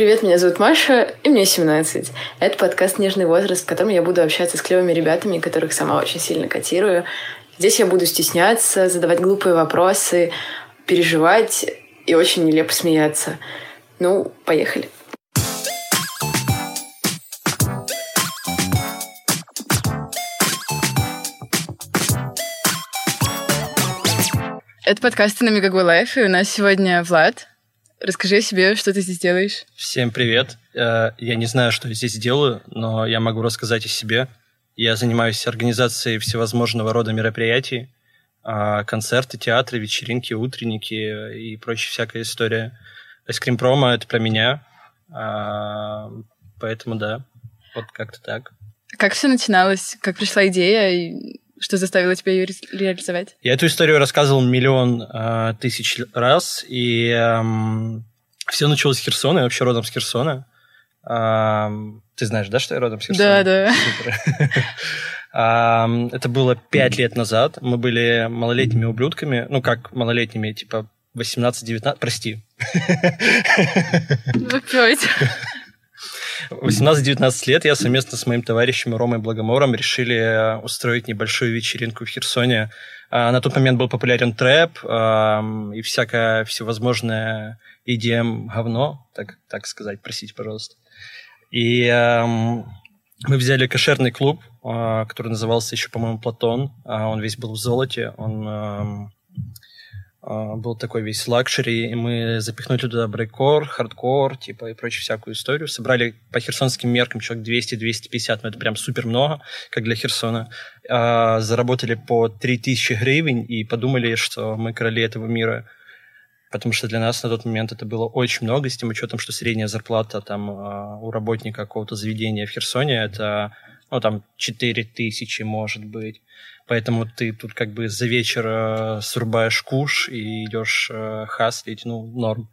Привет, меня зовут Маша, и мне 17. Это подкаст «Нежный возраст», в котором я буду общаться с клевыми ребятами, которых сама очень сильно котирую. Здесь я буду стесняться, задавать глупые вопросы, переживать и очень нелепо смеяться. Ну, поехали. Это подкасты на Megogo Live, и у нас сегодня Влад. Расскажи о себе, что ты здесь делаешь. Всем привет. Э, я не знаю, что я здесь делаю, но я могу рассказать о себе. Я занимаюсь организацией всевозможного рода мероприятий, а, концерты, театры, вечеринки, утренники и прочая всякая история. Айскрим промо — это про меня, а, поэтому да, вот как-то так. Как все начиналось? Как пришла идея? И что заставило тебя ее ре- реализовать? Я эту историю рассказывал миллион э, тысяч раз, и э, все началось с Херсона, я вообще родом с Херсона. Э, ты знаешь, да, что я родом с Херсона? Да, да. Это было пять лет назад. Мы были малолетними ублюдками. Ну, как малолетними, типа 18-19... Прости. Опять. 18-19 лет я совместно с моим товарищем Ромой Благомором решили э, устроить небольшую вечеринку в Херсоне. А, на тот момент был популярен трэп и всякое всевозможное EDM говно, так, так сказать, простите, пожалуйста. И мы взяли кошерный клуб, а, который назывался еще, по-моему, Платон. А, он весь был в золоте, он был такой весь luxury, и мы запихнули туда breakcore, хардкор, типа, и прочую всякую историю. Собрали по херсонским меркам человек 200-250, но это прям супер много, как для Херсона. А, заработали по 3000 гривен и подумали, что мы короли этого мира. Потому что для нас на тот момент это было очень много, с тем учетом, что средняя зарплата там а, у работника какого-то заведения в Херсоне это, ну, там, 4000, может быть. Поэтому ты тут как бы за вечер э, срубаешь куш и идешь э, хаслить, ну, норм.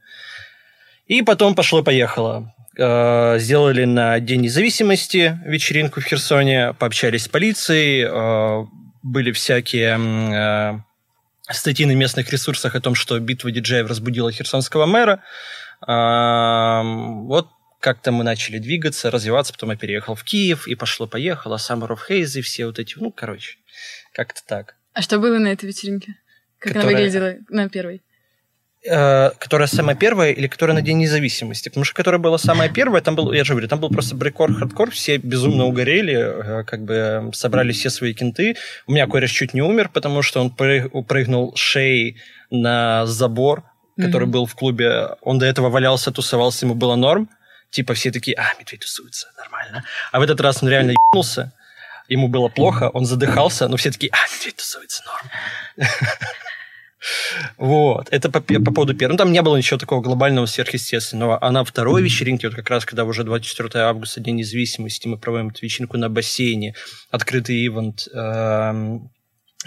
И потом пошло-поехало. Э, сделали на День независимости вечеринку в Херсоне, пообщались с полицией, э, были всякие э, статьи на местных ресурсах о том, что битва диджеев разбудила херсонского мэра. Э, вот как-то мы начали двигаться, развиваться, потом я переехал в Киев, и пошло-поехало, Summer of Haze, и все вот эти, ну, короче. Как-то так. А что было на этой вечеринке? Как которая... она выглядела на первой? Э, которая самая первая или которая на День независимости? Потому что которая была самая первая, там был, я же говорю, там был просто брейкор, хардкор, все безумно угорели, э, как бы собрали все свои кенты. У меня кореш чуть не умер, потому что он прыгнул шеей на забор, который mm-hmm. был в клубе. Он до этого валялся, тусовался, ему было норм. Типа все такие, а, медведь тусуется, нормально. А в этот раз он реально ебнулся, ему было плохо, он задыхался, но все таки а, медведь тусуется, норм. Вот, это по, по поводу первого. Ну, там не было ничего такого глобального, сверхъестественного. А на второй вечеринке, вот как раз, когда уже 24 августа, День независимости, мы проводим эту вечеринку на бассейне, открытый ивент эм,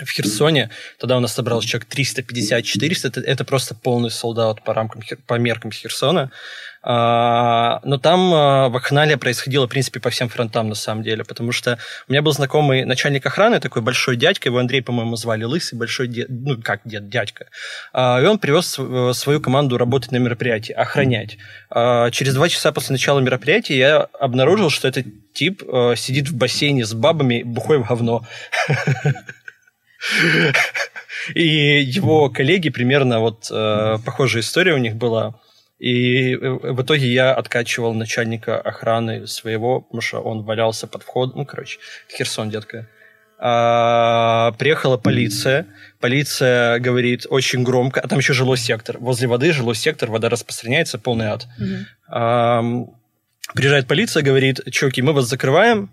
в Херсоне. Тогда у нас собралось человек 350-400. Это, это просто полный солдат по, рамкам, по меркам Херсона. А, но там а, вакханалия происходила, в принципе, по всем фронтам, на самом деле, потому что у меня был знакомый начальник охраны, такой большой дядька, его Андрей, по-моему, звали Лысый, большой дед, ну, как дед, дядька. А, и он привез э, свою команду работать на мероприятии, охранять. Через два часа после начала мероприятия я обнаружил, что этот тип э, сидит в бассейне с бабами, бухой в говно. И его коллеги примерно вот э, похожая история у них была. И э, в итоге я откачивал начальника охраны своего, потому что он валялся под входом. Ну, короче, Херсон, детка. А, приехала полиция. Полиция говорит очень громко, а там еще жилой сектор. Возле воды жилой сектор, вода распространяется, полный ад. Угу. А, приезжает полиция, говорит, чуваки, мы вас закрываем,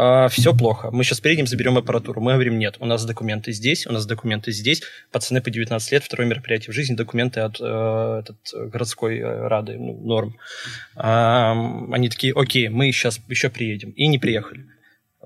а, все плохо, мы сейчас приедем, заберем аппаратуру. Мы говорим, нет, у нас документы здесь, у нас документы здесь. Пацаны по 19 лет, второе мероприятие в жизни, документы от э, этот, городской э, рады, ну, норм. А, они такие, окей, мы сейчас еще приедем. И не приехали.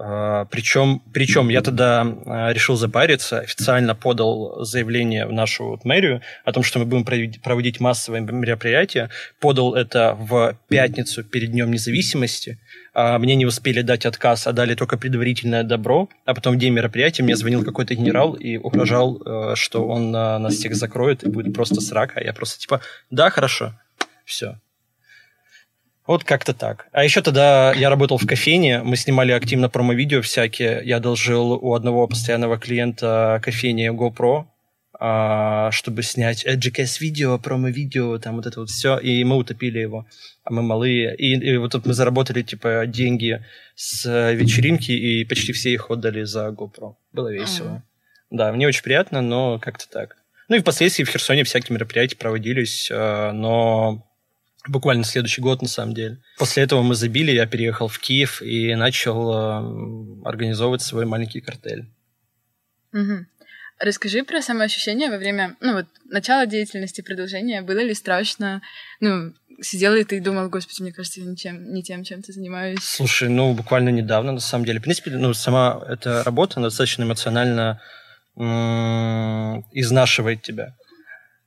А, причем, причем я тогда а, решил запариться, официально подал заявление в нашу вот мэрию о том, что мы будем проводить массовые мероприятия. Подал это в пятницу перед Днем независимости. А, мне не успели дать отказ, а дали только предварительное добро. А потом в день мероприятия мне звонил какой-то генерал и угрожал, э, что он нас всех закроет и будет просто срак. А я просто типа, да, хорошо, все. Вот как-то так. А еще тогда я работал в кофейне, мы снимали активно промо-видео всякие. Я должил у одного постоянного клиента кофейни GoPro, а, чтобы снять GKS видео, промо-видео, там вот это вот все, и мы утопили его, а мы малые. И, и вот тут мы заработали, типа, деньги с вечеринки, и почти все их отдали за GoPro. Было весело. Mm-hmm. Да, мне очень приятно, но как-то так. Ну и впоследствии в Херсоне всякие мероприятия проводились, а, но буквально следующий год, на самом деле. После этого мы забили, я переехал в Киев и начал э, организовывать свой маленький картель. Угу. Расскажи про самоощущение во время, ну вот, начала деятельности, продолжения. Было ли страшно? Ну, сидел ли ты и думал, господи, мне кажется, я ничем, не тем, чем ты занимаюсь? Слушай, ну, буквально недавно, на самом деле. В принципе, ну, сама эта работа достаточно эмоционально м- изнашивает тебя.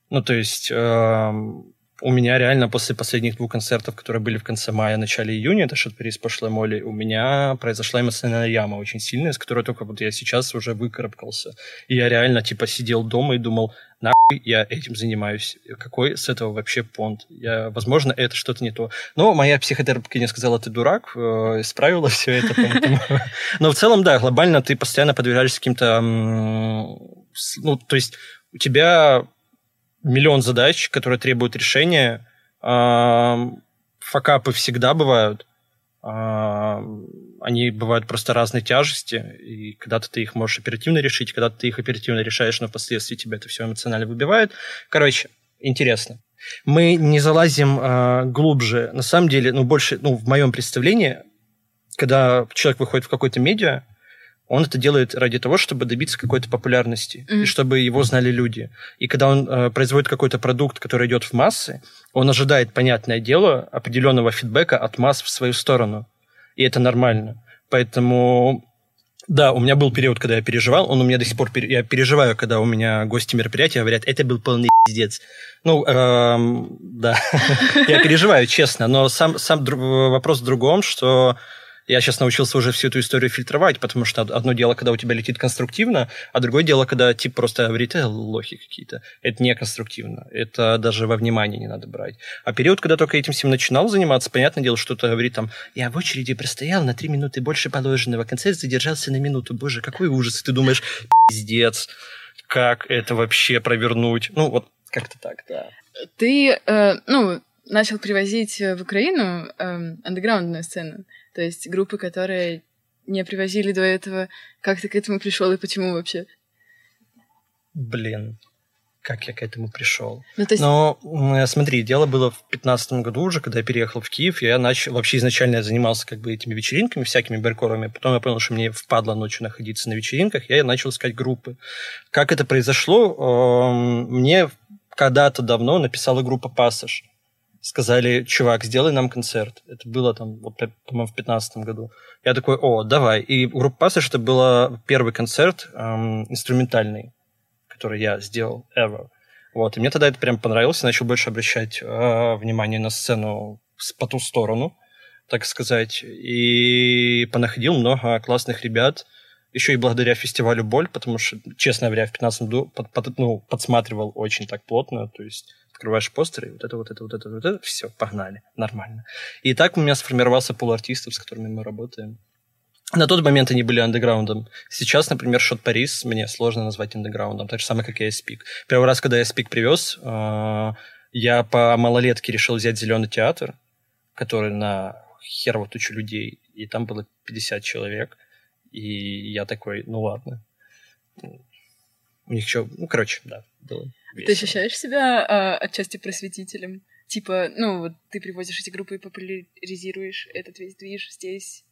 Ну, то есть... Э- у меня реально после последних двух концертов, которые были в конце мая, начале июня, это что-то из прошлой моли, у меня произошла эмоциональная яма очень сильная, с которой только вот я сейчас уже выкарабкался. И я реально типа сидел дома и думал, нахуй я этим занимаюсь? Какой с этого вообще понт? Я, возможно, это что-то не то. Но моя психотерапевтка сказала, ты дурак, э, исправила все это. Но в целом, да, глобально ты постоянно подвергаешься каким-то... Ну, то есть у тебя миллион задач, которые требуют решения. Факапы всегда бывают. Они бывают просто разной тяжести, и когда-то ты их можешь оперативно решить, когда-то ты их оперативно решаешь, но впоследствии тебя это все эмоционально выбивает. Короче, интересно. Мы не залазим э, глубже. На самом деле, ну, больше, ну, в моем представлении, когда человек выходит в какой-то медиа, он это делает ради того, чтобы добиться какой-то популярности, mm-hmm. и чтобы его знали люди. И когда он э, производит какой-то продукт, который идет в массы, он ожидает, понятное дело, определенного фидбэка от масс в свою сторону. И это нормально. Поэтому, да, у меня был период, когда я переживал, он у меня до сих пор, я переживаю, когда у меня гости мероприятия говорят, это был полный пиздец. Ну, эм, да, я переживаю, честно, но сам, сам вопрос в другом, что я сейчас научился уже всю эту историю фильтровать, потому что одно дело, когда у тебя летит конструктивно, а другое дело, когда тип просто говорит, э, лохи какие-то. Это не конструктивно. Это даже во внимание не надо брать. А период, когда только этим всем начинал заниматься, понятное дело, что-то говорит там, я в очереди простоял на три минуты больше положенного, концерт задержался на минуту. Боже, какой ужас. И ты думаешь, пиздец, как это вообще провернуть? Ну, вот как-то так, да. Ты, э, ну, начал привозить в Украину э, андеграундную сцену. То есть группы, которые не привозили до этого. Как ты к этому пришел и почему вообще? Блин, как я к этому пришел. Ну, есть... Но смотри, дело было в 2015 году уже, когда я переехал в Киев, я начал, вообще изначально я занимался как бы этими вечеринками, всякими беркорами, потом я понял, что мне впадло ночью находиться на вечеринках, я начал искать группы. Как это произошло? Мне когда-то давно написала группа «Пассаж», сказали, чувак, сделай нам концерт. Это было там, вот, по-моему, в 2015 году. Я такой, о, давай. И группа Passage это был первый концерт эм, инструментальный, который я сделал ever. Вот, и мне тогда это прям понравилось, я начал больше обращать э, внимание на сцену по ту сторону, так сказать, и понаходил много классных ребят, еще и благодаря фестивалю «Боль», потому что, честно говоря, в 15 году под, под, ну, подсматривал очень так плотно, то есть открываешь постеры, вот это, вот это, вот это, вот это, все, погнали, нормально. И так у меня сформировался пул артистов, с которыми мы работаем. На тот момент они были андеграундом. Сейчас, например, Shortparis мне сложно назвать андеграундом, так же самое, как и IC3PEAK. Первый раз, когда я IC3PEAK привез, э, я по малолетке решил взять зеленый театр, который на херово тучу людей, и там было 50 человек. И я такой, ну ладно. У них что, ну, короче, да, было. Весело. Ты ощущаешь себя а, отчасти просветителем? Типа, ну, вот ты привозишь эти группы и популяризируешь этот весь движ здесь?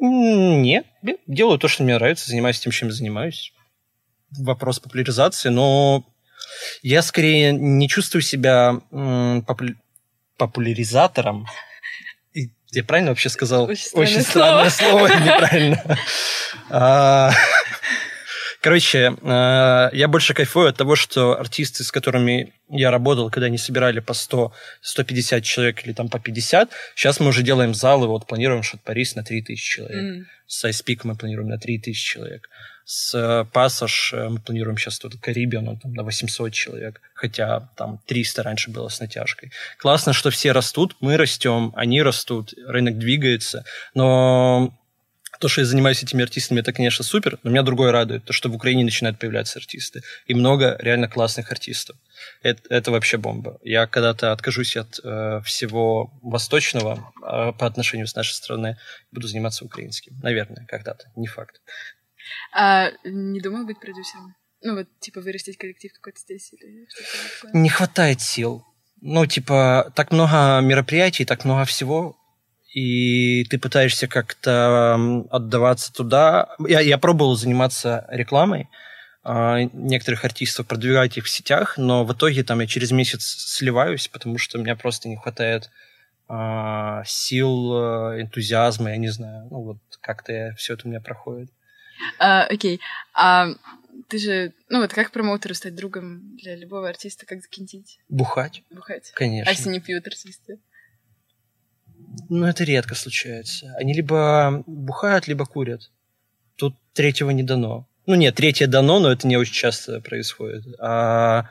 Нет, делаю то, что мне нравится, занимаюсь тем, чем занимаюсь. Вопрос популяризации, но я скорее не чувствую себя попу- популяризатором. Я правильно вообще сказал? Очень странное, Очень странное слово. слово, неправильно. Короче, э, я больше кайфую от того, что артисты, с которыми я работал, когда они собирали по 100, 150 человек или там по 50, сейчас мы уже делаем залы, вот планируем Шот Парис на 3000 человек. Mm. С Ice мы планируем на 3000 человек. С э, Пассаж э, мы планируем сейчас тут Карибиан, он там на 800 человек, хотя там 300 раньше было с натяжкой. Классно, что все растут, мы растем, они растут, рынок двигается, но то, что я занимаюсь этими артистами, это, конечно, супер, но меня другое радует, то, что в Украине начинают появляться артисты. И много реально классных артистов. Это, это вообще бомба. Я когда-то откажусь от э, всего восточного э, по отношению с нашей страной, буду заниматься украинским. Наверное, когда-то. Не факт. А не думал быть продюсером? Ну, вот, типа, вырастить коллектив какой-то здесь или что-то такое? Не хватает сил. Ну, типа, так много мероприятий, так много всего, и ты пытаешься как-то отдаваться туда. Я, я пробовал заниматься рекламой, а, некоторых артистов, продвигать их в сетях, но в итоге там я через месяц сливаюсь, потому что у меня просто не хватает а, сил, э, энтузиазма, я не знаю. Ну вот как-то все это у меня проходит. А, окей. А ты же, ну вот как промоутеру стать другом для любого артиста, как закинтить? Бухать. Бухать. Конечно. А если не пьют артисты? Ну, это редко случается. Они либо бухают, либо курят. Тут третьего не дано. Ну, нет, третье дано, но это не очень часто происходит. А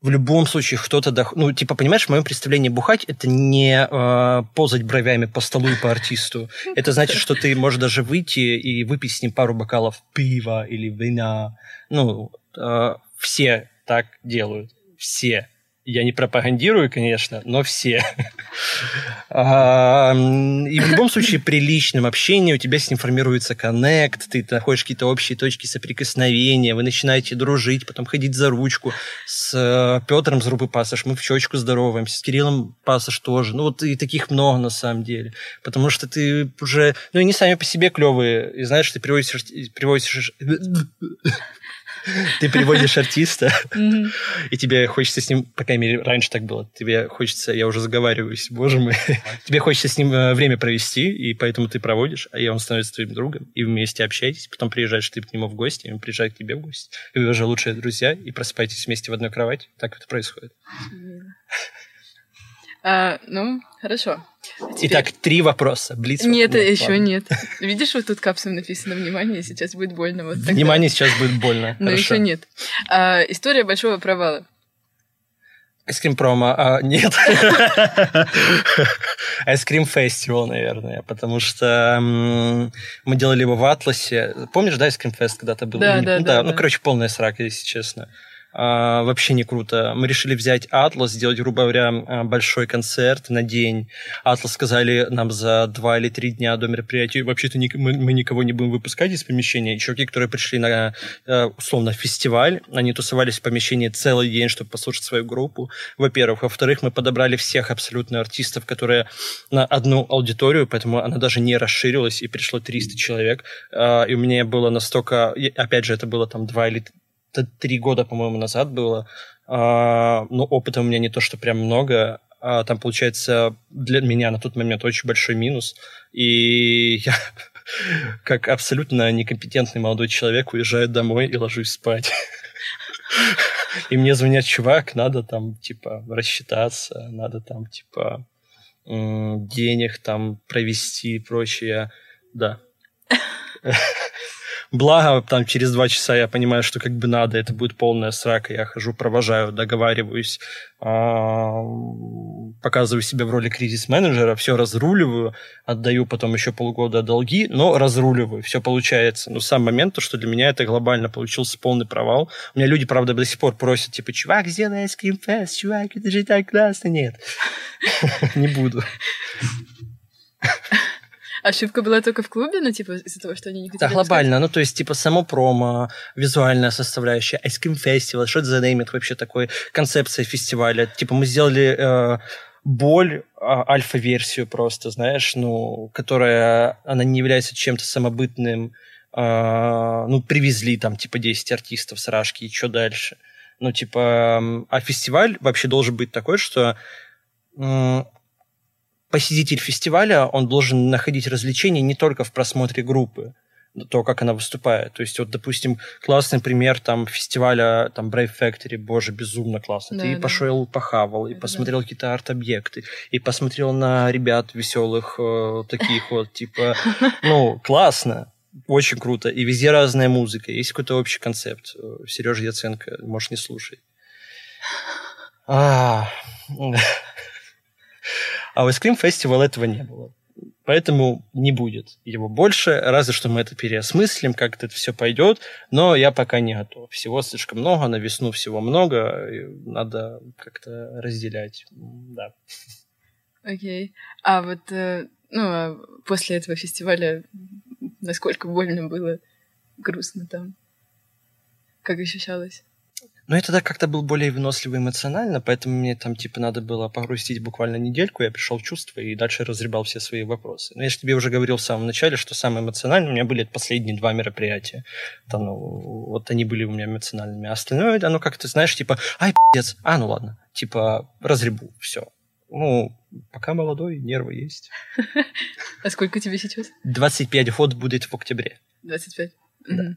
в любом случае кто-то... Дох... Ну, типа, понимаешь, в моем представлении бухать – это не э, позать бровями по столу и по артисту. Это значит, что ты можешь даже выйти и выпить с ним пару бокалов пива или вина. Ну, э, все так делают. Все. Я не пропагандирую, конечно, но все. И в любом случае при личном общении у тебя с ним формируется коннект, ты находишь какие-то общие точки соприкосновения, вы начинаете дружить, потом ходить за ручку. С э, Петром с группы Пассаж мы в щечку здороваемся, с Кириллом Пассаж тоже. Ну вот и таких много на самом деле. Потому что ты уже... Ну и не сами по себе клевые. И знаешь, ты приводишь... приводишь ты приводишь артиста, и тебе хочется с ним, по крайней мере, раньше так было, тебе хочется, я уже заговариваюсь, боже мой, тебе хочется с ним э, время провести, и поэтому ты проводишь, а он становится твоим другом, и вместе общаетесь, потом приезжаешь ты к нему в гости, и он приезжает к тебе в гости, и вы уже лучшие друзья, и просыпаетесь вместе в одной кровати. Так это происходит. А, ну, хорошо. Теперь... Итак, три вопроса. Блиц. Нет, нет еще ладно. нет. Видишь, вот тут капсом написано «Внимание, сейчас будет больно». Вот Внимание, сейчас будет больно. Но еще нет. А, история большого провала. Айскрим промо, а, нет. Айскрим фестивал, наверное, потому что мы делали его в Атласе. Помнишь, да, Айскрим фест когда-то был? Да, да, да. Ну, короче, полная срака, если честно вообще не круто. Мы решили взять Атлас, сделать, грубо говоря, а, большой концерт на день. Атлас сказали нам за два или три дня до мероприятия, вообще-то мы, мы никого не будем выпускать из помещения. Чуваки, которые пришли на, а, условно, фестиваль, они тусовались в помещении целый день, чтобы послушать свою группу, во-первых. Во-вторых, мы подобрали всех абсолютно артистов, которые на одну аудиторию, поэтому она даже не расширилась, и пришло 300 человек. А, и у меня было настолько... Опять же, это было там два или три года, по-моему, назад было. А, но опыта у меня не то, что прям много. А там, получается, для меня на тот момент очень большой минус. И я, как абсолютно некомпетентный молодой человек, уезжаю домой и ложусь спать. И мне звонят, чувак, надо там, типа, рассчитаться, надо там, типа, денег там провести и прочее. Да. Благо, там через два часа я понимаю, что как бы надо, это будет полная срака. Я хожу, провожаю, договариваюсь, показываю себя в роли кризис-менеджера, все разруливаю, отдаю потом еще полгода долги, но разруливаю, все получается. Но сам момент, то, что для меня это глобально получился полный провал. У меня люди, правда, до сих пор просят, типа, чувак, сделай айскрим-фест, чувак, это же так классно. Нет, не буду. Ошибка была только в клубе, ну, типа, из-за того, что они не хотели... Да, глобально, ну, то есть, типа, само промо, визуальная составляющая, Ice Cream Festival, что это за неймит вообще такой, концепция фестиваля. Типа, мы сделали э, боль, а, альфа-версию просто, знаешь, ну, которая, она не является чем-то самобытным, э, ну, привезли там, типа, 10 артистов с Рашки, и что дальше? Ну, типа, а фестиваль вообще должен быть такой, что посетитель фестиваля, он должен находить развлечения не только в просмотре группы, то, как она выступает. То есть, вот, допустим, классный пример там фестиваля там Brave Factory, боже, безумно классно. Да, Ты да. пошел, похавал, и посмотрел да. какие-то арт-объекты, и посмотрел на ребят веселых, э, таких вот, типа, ну, классно. очень круто. И везде разная музыка, есть какой-то общий концепт. Сережа Яценко, можешь не слушать. А, а в Ice Festival этого не было. Поэтому не будет его больше, разве что мы это переосмыслим, как это все пойдет, но я пока не готов. Всего слишком много, на весну всего много, надо как-то разделять. Да. Окей. Okay. А вот э, ну, а после этого фестиваля насколько больно было, грустно там? Как ощущалось? Ну, я тогда как-то был более выносливый эмоционально, поэтому мне там, типа, надо было погрустить буквально недельку, я пришел в чувство и дальше разребал все свои вопросы. Но я же тебе уже говорил в самом начале, что самое эмоциональное у меня были последние два мероприятия. Там, ну, вот они были у меня эмоциональными. А остальное, оно как-то, знаешь, типа, ай, пиздец, а, ну ладно, типа, разребу, все. Ну, пока молодой, нервы есть. А сколько тебе сейчас? 25 год будет в октябре. 25? Да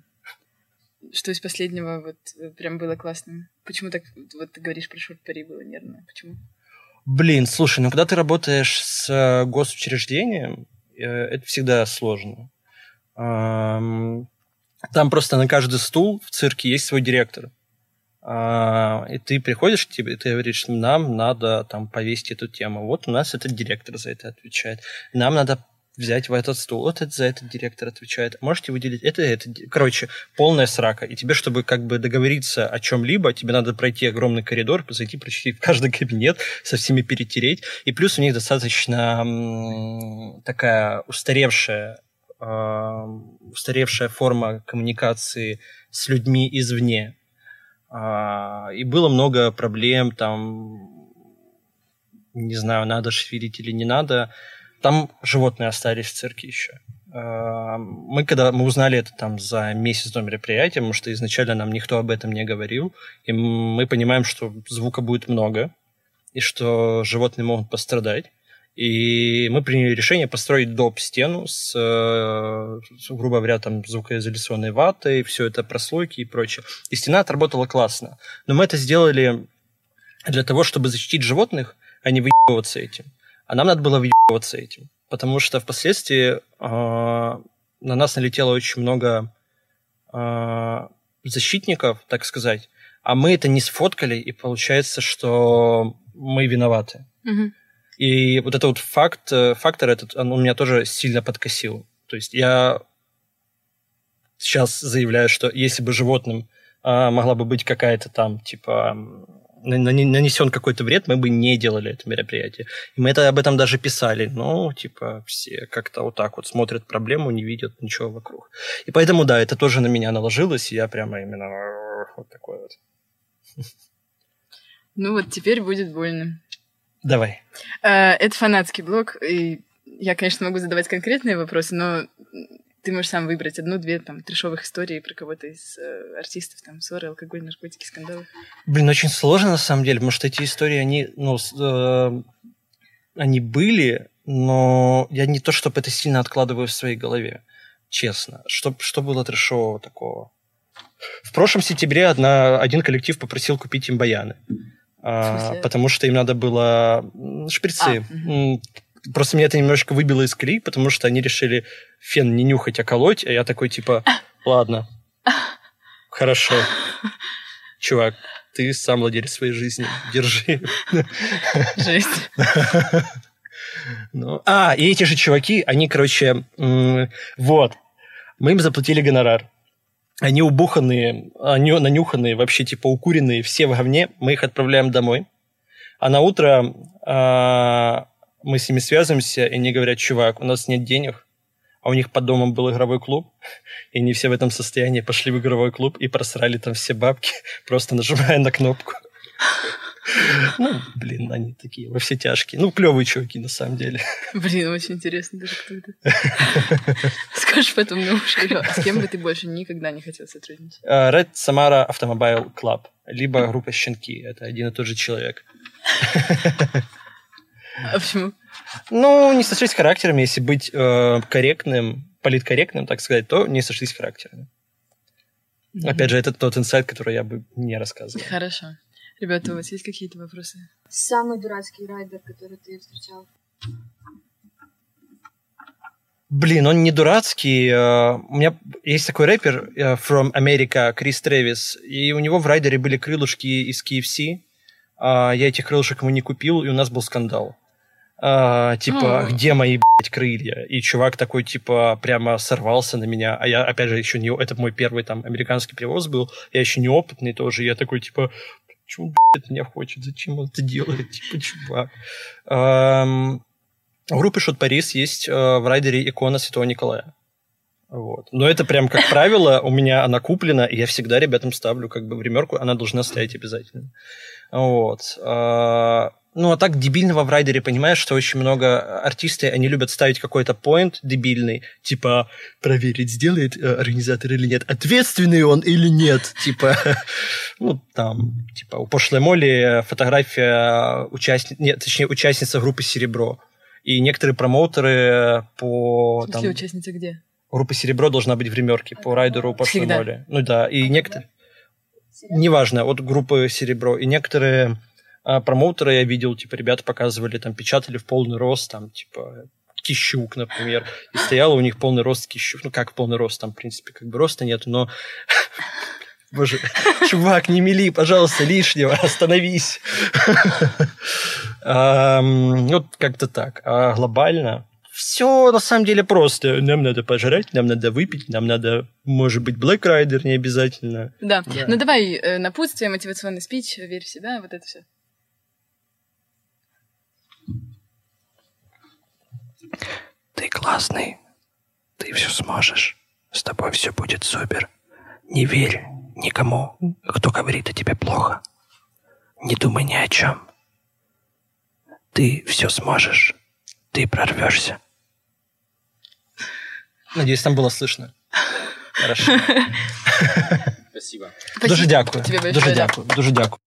что из последнего вот э, прям было классным? Почему так, вот ты говоришь про шорт-пари было нервно? Почему? Блин, слушай, ну когда ты работаешь с э, госучреждением, э, это всегда сложно. Там просто на каждый стул в цирке есть свой директор. А, и ты приходишь к тебе, и ты говоришь, нам надо там повесить эту тему. Вот у нас этот директор за это отвечает. Нам надо взять в этот стул. Вот это за этот директор отвечает. Можете выделить это, это. Короче, полная срака. И тебе, чтобы как бы договориться о чем-либо, тебе надо пройти огромный коридор, зайти, прочти в каждый кабинет, со всеми перетереть. И плюс у них достаточно м- такая устаревшая э- устаревшая форма коммуникации с людьми извне. Э- и было много проблем там, не знаю, надо швирить или не надо там животные остались в цирке еще. А, мы когда мы узнали это там за месяц до мероприятия, потому что изначально нам никто об этом не говорил, и мы понимаем, что звука будет много, и что животные могут пострадать. И мы приняли решение построить доп. стену с, с, грубо говоря, там звукоизоляционной ватой, все это прослойки и прочее. И стена отработала классно. Но мы это сделали для того, чтобы защитить животных, а не выебываться этим. А нам надо было въебываться этим. Потому что впоследствии э, на нас налетело очень много э, защитников, так сказать, а мы это не сфоткали, и получается, что мы виноваты. Угу. И вот этот вот факт, э, фактор этот, он меня тоже сильно подкосил. То есть я сейчас заявляю, что если бы животным а, могла бы быть какая-то там, типа, нанесен какой-то вред, мы бы не делали это мероприятие. И мы это об этом даже писали. Но, типа, все как-то вот так вот смотрят проблему, не видят ничего вокруг. И поэтому, да, это тоже на меня наложилось, и я прямо именно вот такой вот. Ну вот теперь будет больно. Давай. Э, это фанатский блог, и я, конечно, могу задавать конкретные вопросы, но ты можешь сам выбрать одну-две там трешовых историй про кого-то из э, артистов, там, ссоры, алкоголь, наркотики, скандалы. Блин, очень сложно на самом деле, потому что эти истории, они, ну, э, они были, но я не то, чтобы это сильно откладываю в своей голове, честно. Что, что было трешового такого? В прошлом сентябре одна, один коллектив попросил купить им баяны. А, потому что им надо было шприцы. А, угу. Просто меня это немножко выбило из колеи, потому что они решили фен не нюхать, а колоть, а я такой типа, ладно, хорошо, чувак, ты сам владелец своей жизни, держи. Жесть. Ну, а, и эти же чуваки, они, короче, вот, мы им заплатили гонорар. Они убуханные, они нанюханные, вообще типа укуренные, все в говне. Мы их отправляем домой. А на утро а, мы с ними связываемся, и они говорят, чувак, у нас нет денег, а у них под домом был игровой клуб, и они все в этом состоянии пошли в игровой клуб и просрали там все бабки, просто нажимая на кнопку. Ну, блин, они такие во все тяжкие. Ну, клевые чуваки, на самом деле. Блин, очень интересно даже кто это. Скажешь потом на уши. С кем бы ты больше никогда не хотел сотрудничать? А, Red Samara Automobile Club. Либо группа Щенки. Это один и тот же человек. А почему? Ну, не сошлись характерами. Если быть э, корректным, политкорректным, так сказать, то не сошлись характерами. Mm-hmm. Опять же, это тот инсайт, который я бы не рассказывал. Хорошо. Ребята, у вас есть какие-то вопросы? Самый дурацкий райдер, который ты встречал? Блин, он не дурацкий. Э, у меня есть такой рэпер э, from America, Крис Трэвис, и у него в райдере были крылышки из KFC. А, я этих крылышек ему не купил, и у нас был скандал. А, типа, mm. где мои, блядь, крылья? И чувак такой, типа, прямо сорвался на меня. А я, опять же, еще не... Это мой первый там американский привоз был. Я еще неопытный тоже. Я такой, типа, почему, блядь, меня хочет? Зачем он это делает? Типа, чувак. У группы Шут Парис есть э, в райдере икона Святого Николая. Вот. Но это прям как правило, у меня она куплена, и я всегда ребятам ставлю как бы в ремерку, она должна стоять обязательно. Вот. А, ну, а так дебильного в райдере, понимаешь, что очень много артисты, они любят ставить какой-то поинт дебильный, типа проверить, сделает э, организатор или нет, ответственный он или нет, типа, ну, там, типа, у пошлой Молли фотография участницы, нет, точнее, участница группы «Серебро», и некоторые промоутеры по... Там, участницы где? Группа «Серебро» должна быть в ремерке по райдеру по Шлемоле. Ну да, и некоторые... Неважно, от группы «Серебро». И некоторые а, промоутеры я видел, типа, ребята показывали, там, печатали в полный рост, там, типа, Кищук, например, и стоял у них полный рост Кищук. Ну, как полный рост, там, в принципе, как бы роста нет, но Боже, чувак, не мели, пожалуйста, лишнего, остановись. Вот как-то так. А глобально все на самом деле просто. Нам надо пожрать, нам надо выпить, нам надо, может быть, Black Rider не обязательно. Да. да. Ну давай э, напутствие, мотивационный спич, верь в себя, вот это все. Ты классный. Ты все сможешь. С тобой все будет супер. Не верь никому, кто говорит о тебе плохо. Не думай ни о чем. Ты все сможешь. Ты прорвешься. Надеюсь, там было слышно. Хорошо. Спасибо. Дуже дякую. Дуже дякую. Дуже дякую.